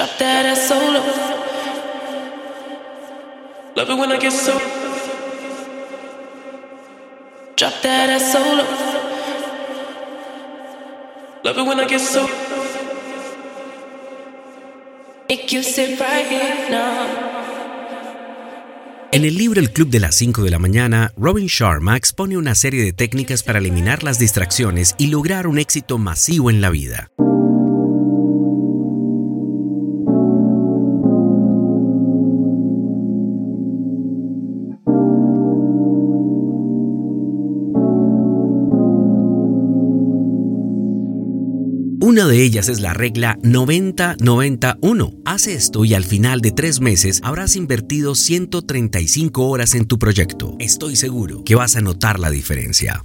Drop that ass solo. Love it when I get so. Drop that ass solo. Love it when I get so. Make you now. En el libro El Club de las 5 de la mañana, Robin Sharma expone una serie de técnicas para eliminar las distracciones y lograr un éxito masivo en la vida. Una de ellas es la regla 90-91. Haz esto y al final de tres meses habrás invertido 135 horas en tu proyecto. Estoy seguro que vas a notar la diferencia.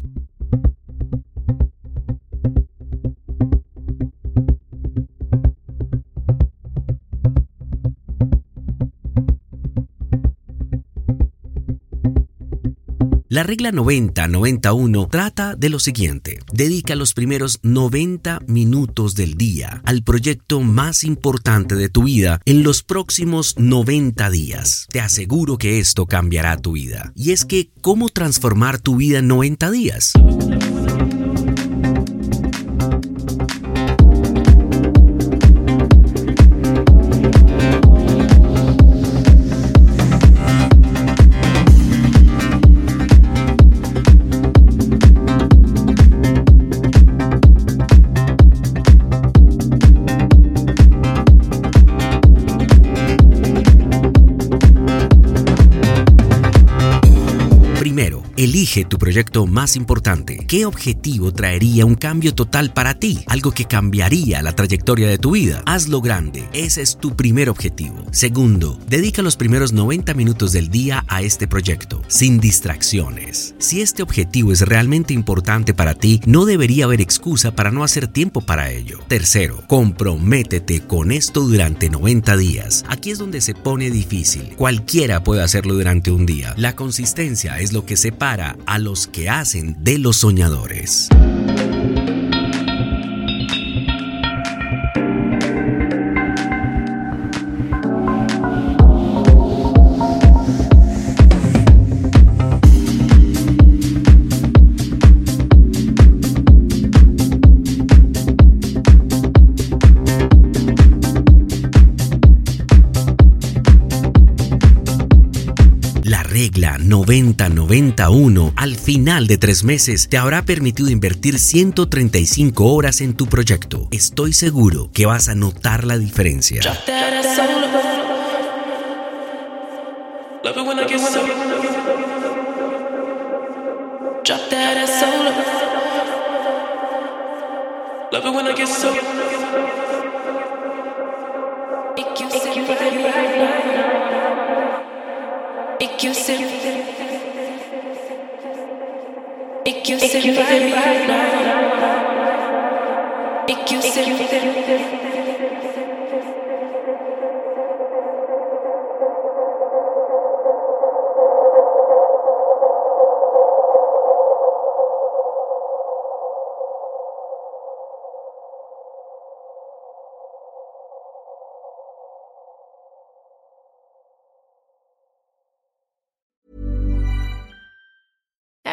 La regla 90-91 trata de lo siguiente. Dedica los primeros 90 minutos del día al proyecto más importante de tu vida en los próximos 90 días. Te aseguro que esto cambiará tu vida. Y es que, ¿cómo transformar tu vida en 90 días? Elige tu proyecto más importante. ¿Qué objetivo traería un cambio total para ti? Algo que cambiaría la trayectoria de tu vida. Hazlo grande. Ese es tu primer objetivo. Segundo, dedica los primeros 90 minutos del día a este proyecto, sin distracciones. Si este objetivo es realmente importante para ti, no debería haber excusa para no hacer tiempo para ello. Tercero, comprométete con esto durante 90 días. Aquí es donde se pone difícil. Cualquiera puede hacerlo durante un día. La consistencia es lo que separa a los que hacen de los soñadores. 90-91 al final de tres meses te habrá permitido invertir 135 horas en tu proyecto. Estoy seguro que vas a notar la diferencia. Drop that ass solo. Love it when I get so. Drop that ass solo. Love it when I get so. Make Make you sit. Make you sit right now.